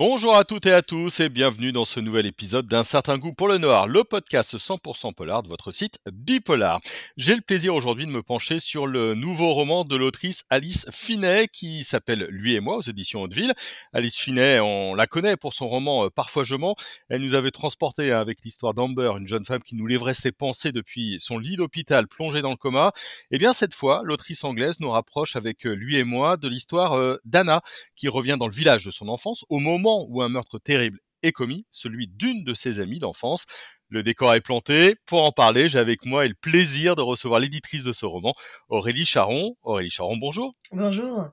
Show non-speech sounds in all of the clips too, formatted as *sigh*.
Bonjour à toutes et à tous et bienvenue dans ce nouvel épisode d'un certain goût pour le noir, le podcast 100% polar de votre site Bipolar. J'ai le plaisir aujourd'hui de me pencher sur le nouveau roman de l'autrice Alice Finet qui s'appelle Lui et moi aux éditions Hauteville. Alice Finet, on la connaît pour son roman euh, Parfois je mens. Elle nous avait transporté avec l'histoire d'Amber, une jeune femme qui nous livrait ses pensées depuis son lit d'hôpital plongé dans le coma. Et eh bien cette fois, l'autrice anglaise nous rapproche avec euh, Lui et moi de l'histoire euh, d'Anna qui revient dans le village de son enfance au moment où un meurtre terrible est commis, celui d'une de ses amies d'enfance. Le décor est planté. Pour en parler, j'ai avec moi le plaisir de recevoir l'éditrice de ce roman, Aurélie Charon. Aurélie Charon, bonjour. Bonjour.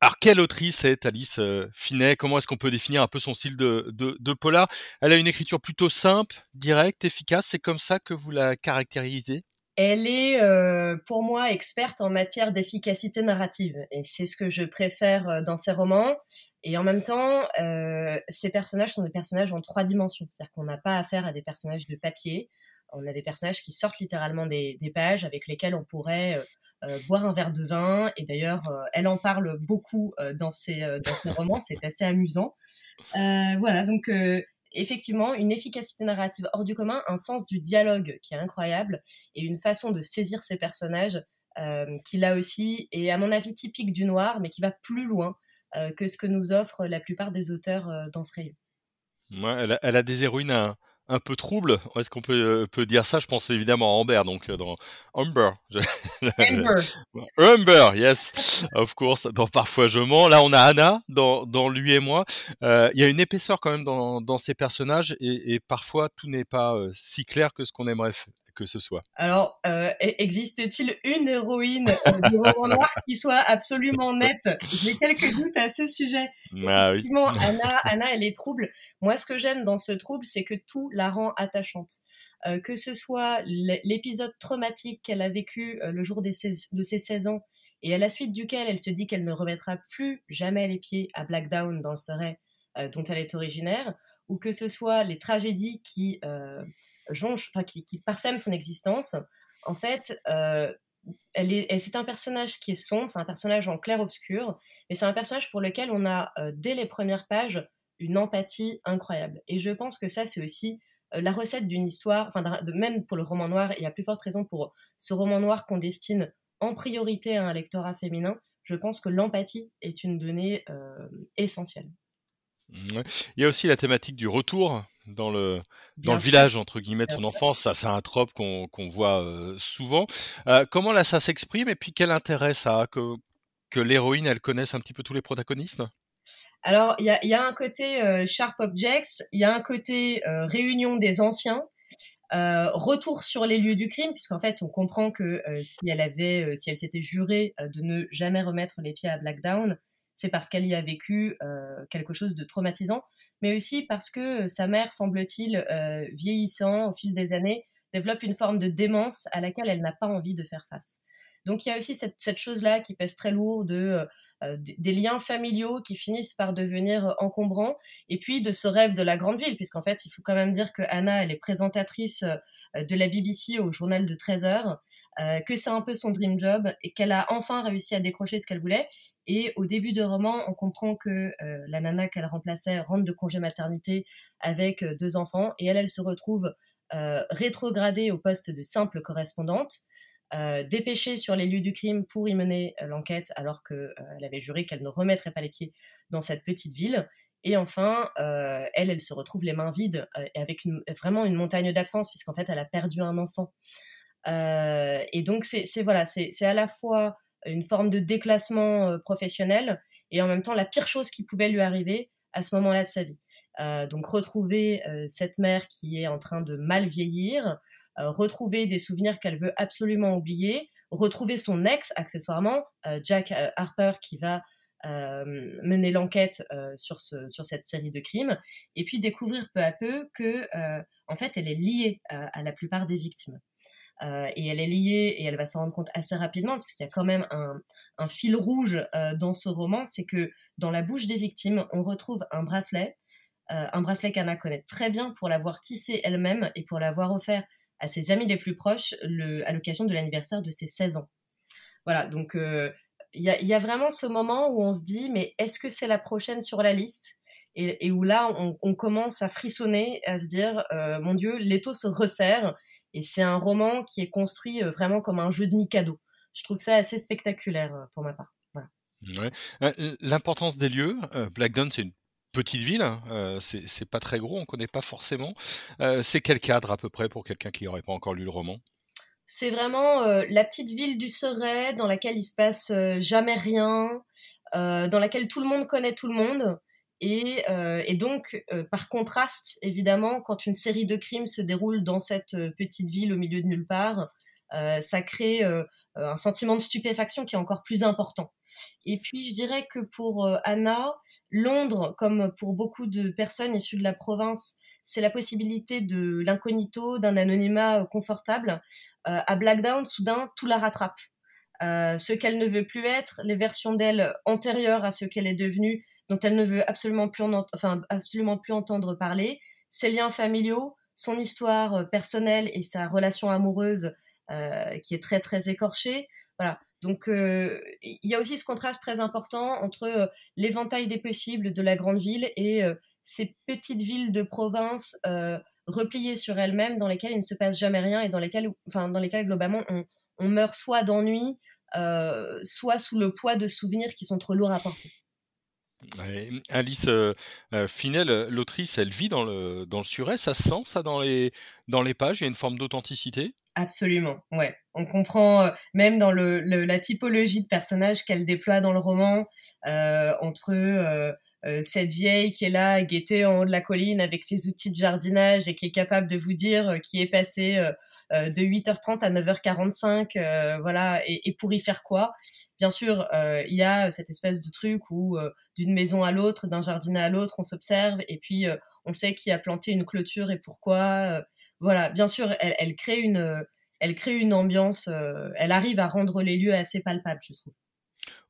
Alors, quelle autrice est Alice euh, Finet? Comment est-ce qu'on peut définir un peu son style de, de, de, polar? Elle a une écriture plutôt simple, directe, efficace. C'est comme ça que vous la caractérisez? Elle est euh, pour moi experte en matière d'efficacité narrative et c'est ce que je préfère euh, dans ses romans. Et en même temps, euh, ces personnages sont des personnages en trois dimensions, c'est-à-dire qu'on n'a pas affaire à des personnages de papier. On a des personnages qui sortent littéralement des, pages avec lesquels on pourrait euh, boire un verre de vin. Et d'ailleurs, elle en parle beaucoup dans, ses, dans ses romans, c'est assez amusant. voilà, donc effectivement une efficacité narrative hors du commun, un sens du dialogue qui est incroyable et une façon de saisir ces personnages euh, qui là aussi est à mon avis typique du noir, mais qui va plus loin euh, que ce que nous offrent la plupart des auteurs euh, dans ce rayon. Elle, a, des héroïnes un peu trouble. Est-ce qu'on peut, euh, peut dire ça? Je pense évidemment à Amber, donc euh, dans *laughs* Amber. *laughs* Amber. Amber, yes, of course. Dans Parfois je mens. Là, on a Anna dans, dans lui et moi. Euh, il y a une épaisseur quand même dans, dans ces personnages et, et parfois tout n'est pas si clair que ce qu'on aimerait que ce soit. Alors, euh, e-, existe-t-il une héroïne euh, du roman noir qui soit absolument nette? J'ai quelques doutes à ce sujet. Ah, oui. Anna, Anna, elle est trouble. Moi, ce que j'aime dans ce trouble, c'est que tout la rend attachante. Euh, que ce soit l'épisode traumatique qu'elle a vécu le jour de ses 16 ans et à la suite duquel elle se dit qu'elle ne remettra plus jamais les pieds à Blackdown dans le Surrey dont elle est originaire, ou que ce soit les tragédies qui jonche, enfin qui, qui parsème son existence, en fait, euh, elle est, c'est un personnage qui est sombre, c'est un personnage en clair-obscur, mais c'est un personnage pour lequel on a, euh, dès les premières pages, une empathie incroyable. Et je pense que ça, c'est aussi euh, la recette d'une histoire, enfin, de, même pour le roman noir, et à plus forte raison pour ce roman noir qu'on destine en priorité à un lectorat féminin, je pense que l'empathie est une donnée essentielle. Il y a aussi la thématique du retour dans le dans le village entre guillemets de son enfance. Ça, c'est un trope qu'on voit euh, souvent. Euh, comment là ça s'exprime et puis quel intérêt ça a que que l'héroïne elle connaisse un petit peu tous les protagonistes? Alors il y a, y a un côté euh, sharp objects, il y a un côté réunion des anciens. retour sur les lieux du crime, puisqu'en fait, on comprend que si elle avait, si elle s'était jurée de ne jamais remettre les pieds à Blackdown, c'est parce qu'elle y a vécu euh, quelque chose de traumatisant, mais aussi parce que sa mère, semble-t-il, euh, vieillissant au fil des années, développe une forme de démence à laquelle elle n'a pas envie de faire face. Donc il y a aussi cette, chose-là qui pèse très lourd de euh, euh des liens familiaux qui finissent par devenir encombrants et puis de ce rêve de la grande ville puisqu'en fait il faut quand même dire que Anna elle est présentatrice euh, de la BBC au journal de 13 heures euh, que c'est un peu son dream job et qu'elle a enfin réussi à décrocher ce qu'elle voulait. Et au début de roman on comprend que euh, la nana qu'elle remplaçait rentre de congé maternité avec deux enfants et elle elle se retrouve rétrogradée au poste de simple correspondante euh, dépêchée sur les lieux du crime pour y mener euh, l'enquête alors qu'elle euh, avait juré qu'elle ne remettrait pas les pieds dans cette petite ville. Et enfin, elle, elle se retrouve les mains vides et avec vraiment une montagne d'absence puisqu'en fait, elle a perdu un enfant. et donc, c'est voilà, c'est à la fois une forme de déclassement professionnel et en même temps la pire chose qui pouvait lui arriver à ce moment-là de sa vie. donc, retrouver cette mère qui est en train de mal vieillir, retrouver des souvenirs qu'elle veut absolument oublier, retrouver son ex accessoirement, euh, Jack euh, Harper qui va mener l'enquête sur, ce, sur cette série de crimes, et puis découvrir peu à peu que en fait elle est liée à la plupart des victimes. et elle est liée, et elle va s'en rendre compte assez rapidement, parce qu'il y a quand même un, un fil rouge dans ce roman, c'est que dans la bouche des victimes, on retrouve un bracelet, un bracelet qu'Anna connaît très bien pour l'avoir tissé elle-même et pour l'avoir offert à ses amis les plus proches à l'occasion de l'anniversaire de ses 16 ans. Voilà, donc il euh, y, a, y, a, vraiment ce moment où on se dit, mais est-ce que c'est la prochaine sur la liste? Et, où là, on, commence à frissonner, à se dire, euh, mon Dieu, l'étau se resserre, et c'est un roman qui est construit euh, vraiment comme un jeu de Mikado. Je trouve ça assez spectaculaire pour ma part. L'importance des lieux, Blackdown, c'est une petite ville, hein, c'est pas très gros, on connaît pas forcément. c'est quel cadre à peu près pour quelqu'un qui n'aurait pas encore lu le roman? C'est vraiment la petite ville du Serait dans laquelle il se passe jamais rien, dans laquelle tout le monde connaît tout le monde. Et, donc, par contraste, évidemment, quand une série de crimes se déroule dans cette petite ville au milieu de nulle part, euh, ça crée euh, euh, un sentiment de stupéfaction qui est encore plus important. Et puis je dirais que pour Anna, Londres, comme pour beaucoup de personnes issues de la province, c'est la possibilité de l'incognito, d'un anonymat confortable. à Blackdown, soudain, tout la rattrape. ce qu'elle ne veut plus être, les versions d'elle antérieures à ce qu'elle est devenue, dont elle ne veut absolument plus entendre parler, ses liens familiaux, son histoire personnelle et sa relation amoureuse euh, qui est très très écorché. Voilà. Donc euh, il y a aussi ce contraste très important entre euh, l'éventail des possibles de la grande ville et ces petites villes de province repliées sur elles-mêmes dans lesquelles il ne se passe jamais rien et dans lesquelles, enfin, dans lesquelles globalement on, meurt soit d'ennui, soit sous le poids de souvenirs qui sont trop lourds à porter. Alice Finel, l'autrice, elle vit dans le, dans le suret, ça se sent ça dans les, dans les pages, il y a une forme d'authenticité? Absolument, ouais. On comprend euh, même dans la typologie de personnages qu'elle déploie dans le roman euh, entre euh, cette vieille qui est là, guettée en haut de la colline avec ses outils de jardinage et qui est capable de vous dire qui est passé de 8h30 à 9h45, voilà, et, pour y faire quoi? Bien sûr, il y a cette espèce de truc où d'une maison à l'autre, d'un jardinet à l'autre, on s'observe et puis on sait qui a planté une clôture et pourquoi voilà, bien sûr, elle, crée une, elle crée une ambiance, euh, elle arrive à rendre les lieux assez palpables, je trouve.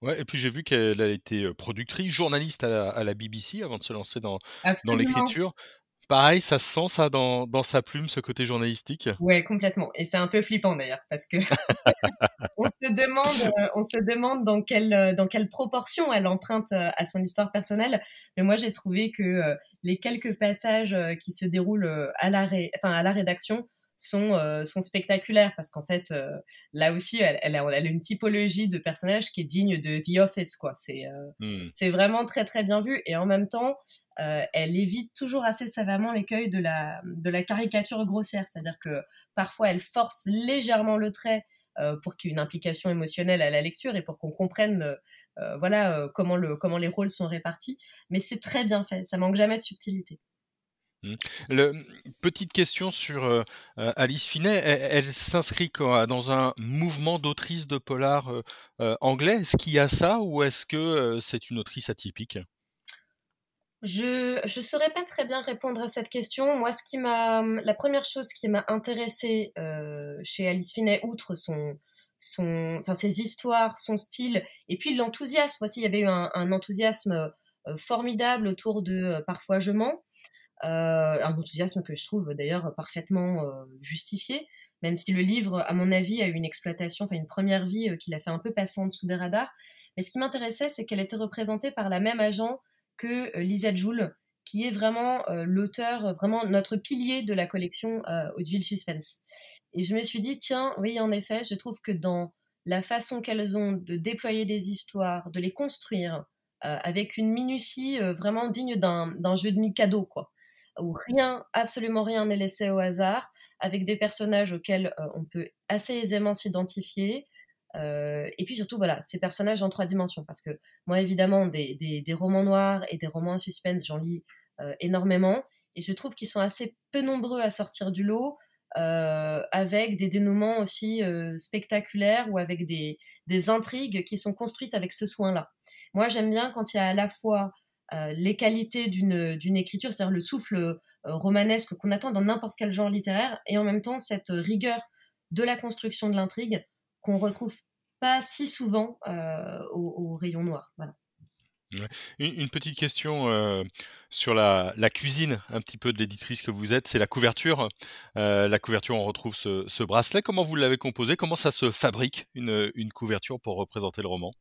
Ouais, et puis j'ai vu qu'elle a été euh, productrice, journaliste à la, BBC avant de se lancer dans, dans l'écriture. Pareil, ça se sent ça dans, dans, sa plume, ce côté journalistique? Ouais, complètement. Et c'est un peu flippant d'ailleurs, parce que *laughs* on se demande, euh, on se demande dans quelle, dans quelle proportion elle emprunte à son histoire personnelle. Mais moi, j'ai trouvé que les quelques passages qui se déroulent à la, enfin, à la rédaction sont, euh, sont spectaculaires parce qu'en fait, euh, là aussi, elle, elle, a, une typologie de personnage qui est digne de The Office, quoi. C'est euh, mmh. c'est vraiment très très bien vu et en même temps, elle évite toujours assez savamment l'écueil de la, de la caricature grossière, c'est-à-dire que parfois elle force légèrement le trait pour qu'il y ait une implication émotionnelle à la lecture et pour qu'on comprenne voilà comment le comment les rôles sont répartis mais c'est très bien fait ça manque jamais de subtilité. Petite question sur euh, euh, Alice Finet, elle, s'inscrit dans un mouvement d'autrice de polar euh, anglais? Est-ce qu'il y a ça ou est-ce que c'est une autrice atypique? Je ne saurais pas très bien répondre à cette question. Moi, ce qui m'a, la première chose qui m'a intéressée chez Alice Finet, outre son, enfin ses histoires, son style, et puis l'enthousiasme aussi, il y avait eu un, un enthousiasme formidable autour de Parfois je mens. Euh, un enthousiasme que je trouve d'ailleurs parfaitement euh, justifié, même si le livre, à mon avis, a eu une exploitation, enfin une première vie euh, qu'il a fait un peu passer en dessous des radars. Mais ce qui m'intéressait, c'est qu'elle était représentée par la même agent que Lisa Joule, qui est vraiment l'auteur, vraiment notre pilier de la collection Hauteville Suspense. Et je me suis dit, tiens, oui, en effet, je trouve que dans la façon qu'elles ont de déployer des histoires, de les construire, avec une minutie vraiment digne d'un jeu de Mikado, quoi où rien, absolument rien n'est laissé au hasard, avec des personnages auxquels euh, on peut assez aisément s'identifier. Euh, et puis surtout, voilà, ces personnages en trois dimensions. Parce que moi, évidemment, des, des, romans noirs et des romans à suspense, j'en lis euh, énormément. Et je trouve qu'ils sont assez peu nombreux à sortir du lot, avec des dénouements aussi spectaculaires ou avec des, des intrigues qui sont construites avec ce soin-là. Moi, j'aime bien quand il y a à la fois euh, les qualités d'une écriture, c'est-à-dire le souffle euh, romanesque qu'on attend dans n'importe quel genre littéraire, et en même temps cette rigueur de la construction de l'intrigue qu'on retrouve pas si souvent euh, au, rayon noir. Une, petite question sur la, cuisine, un petit peu de l'éditrice que vous êtes, c'est la couverture. la couverture, on retrouve ce, bracelet. Comment vous l'avez composé? Comment ça se fabrique une couverture pour représenter le roman?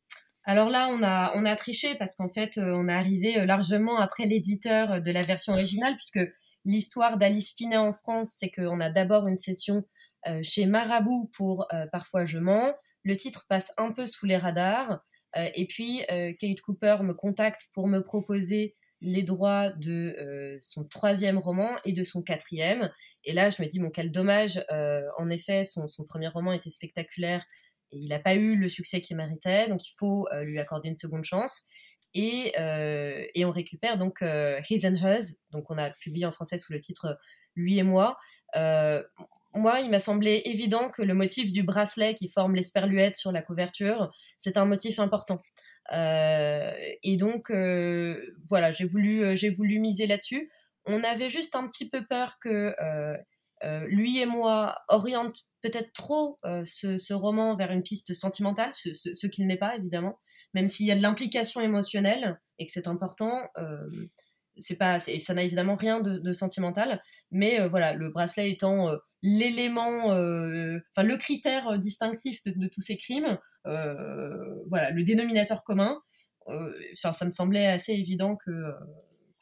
Alors là, on a, triché parce qu'en fait, on est arrivé largement après l'éditeur de la version originale, puisque l'histoire d'Alice Finet en France, c'est qu'on a d'abord une session chez Marabout pour Parfois je mens. Le titre passe un peu sous les radars. et puis, Kate Cooper me contacte pour me proposer les droits de euh, son troisième roman et de son quatrième. Et là, je me dis, bon, quel dommage. Euh, en effet, son, premier roman était spectaculaire il n'a pas eu le succès qu'il méritait, donc il faut euh, lui accorder une seconde chance. Et, et on récupère donc His and Hers, donc on a publié en français sous le titre Lui et moi. moi, il m'a semblé évident que le motif du bracelet qui forme l'esperluette sur la couverture, c'est un motif important. Euh, et donc, euh, voilà, j'ai voulu, euh, j'ai voulu miser là-dessus. On avait juste un petit peu peur que lui et moi orientent peut-être trop ce, roman vers une piste sentimentale, ce, ce, qu'il n'est pas évidemment, même s'il y a de l'implication émotionnelle et que c'est important. c'est pas, ça n'a évidemment rien de, sentimental, mais voilà, le bracelet étant l'élément, enfin le critère distinctif de, tous ces crimes, euh, voilà, le dénominateur commun. Euh, ça me semblait assez évident que euh,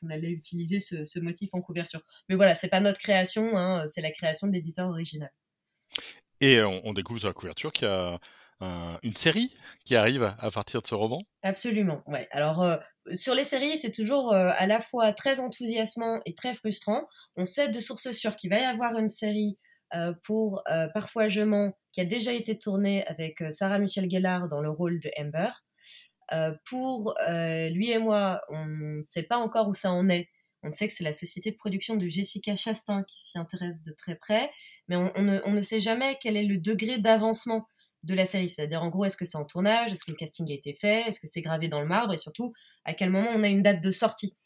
qu'on allait utiliser ce, motif en couverture. Mais voilà, c'est pas notre création, hein, c'est la création de l'éditeur original. Et on, découvre sur la couverture qu'il y a une série qui arrive à partir de ce roman? Absolument, ouais. Alors, sur les séries, c'est toujours à la fois très enthousiasmant et très frustrant. On sait de sources sûres qu'il va y avoir une série euh, pour euh, Parfois Je mens, qui a déjà été tourné avec euh, Sarah Michelle Gellar dans le rôle de Amber. Pour lui et moi, on ne sait pas encore où ça en est. On sait que c'est la société de production de Jessica Chastain qui s'y intéresse de très près, mais on, ne, sait jamais quel est le degré d'avancement de la série. C'est-à-dire, en gros, est-ce que c'est en tournage? Est-ce que le casting a été fait? Est-ce que c'est gravé dans le marbre? Et surtout, à quel moment on a une date de sortie?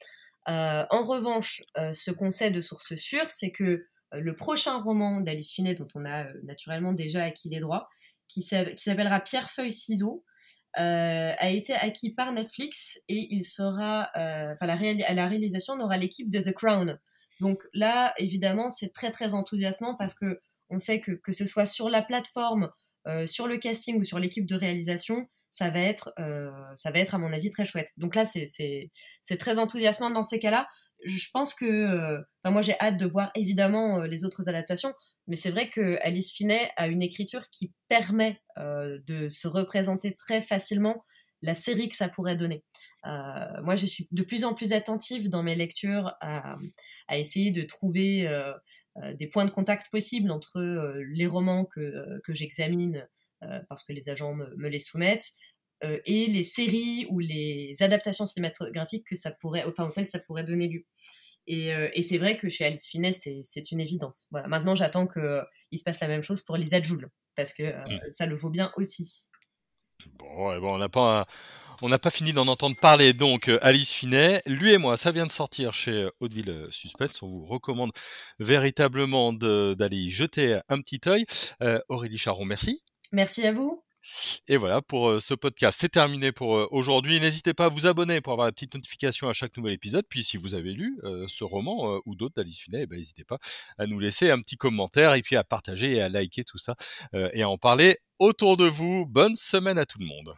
En revanche, ce qu'on sait de sources sûres, c'est que euh, le prochain roman d'Alice Finet, dont on a euh, naturellement déjà acquis les droits, qui s'appellera Pierre Feuille Ciseaux, euh, a été acquis par Netflix et il sera, enfin la, la réalisation, on aura l'équipe de The Crown. Donc là, évidemment, c'est très très enthousiasmant parce que on sait que que ce soit sur la plateforme, sur le casting ou sur l'équipe de réalisation, ça va être, ça va être à mon avis très chouette. Donc là, c'est très enthousiasmant dans ces cas-là je pense que, euh, enfin moi j'ai hâte de voir évidemment euh, les autres adaptations, mais c'est vrai que Alice Finet a une écriture qui permet euh, de se représenter très facilement la série que ça pourrait donner. moi, je suis de plus en plus attentive dans mes lectures à, essayer de trouver des points de contact possibles entre les romans que, que j'examine parce que les agents me les soumettent euh, et les séries ou les adaptations cinématographiques que ça pourrait, enfin, auxquelles ça pourrait donner lieu. Et, euh, et c'est vrai que chez Alice Finet, c'est une évidence. Voilà. Maintenant, j'attends qu'il euh, se passe la même chose pour Lisa Joule, parce que mmh. ça le vaut bien aussi. Bon, bon on n'a pas, on n'a pas fini d'en entendre parler. Donc, Alice Finet, lui et moi, ça vient de sortir chez Hauteville Suspense. On vous recommande véritablement d'aller y jeter un petit œil. Aurélie Charon, merci. Merci à vous. Et voilà pour ce podcast, c'est terminé pour aujourd'hui. N'hésitez pas à vous abonner pour avoir la petite notification à chaque nouvel épisode. Puis si vous avez lu ce roman ou d'autres d'Alice Finet, eh ben, n'hésitez pas à nous laisser un petit commentaire et puis à partager et à liker tout ça et à en parler autour de vous. Bonne semaine à tout le monde.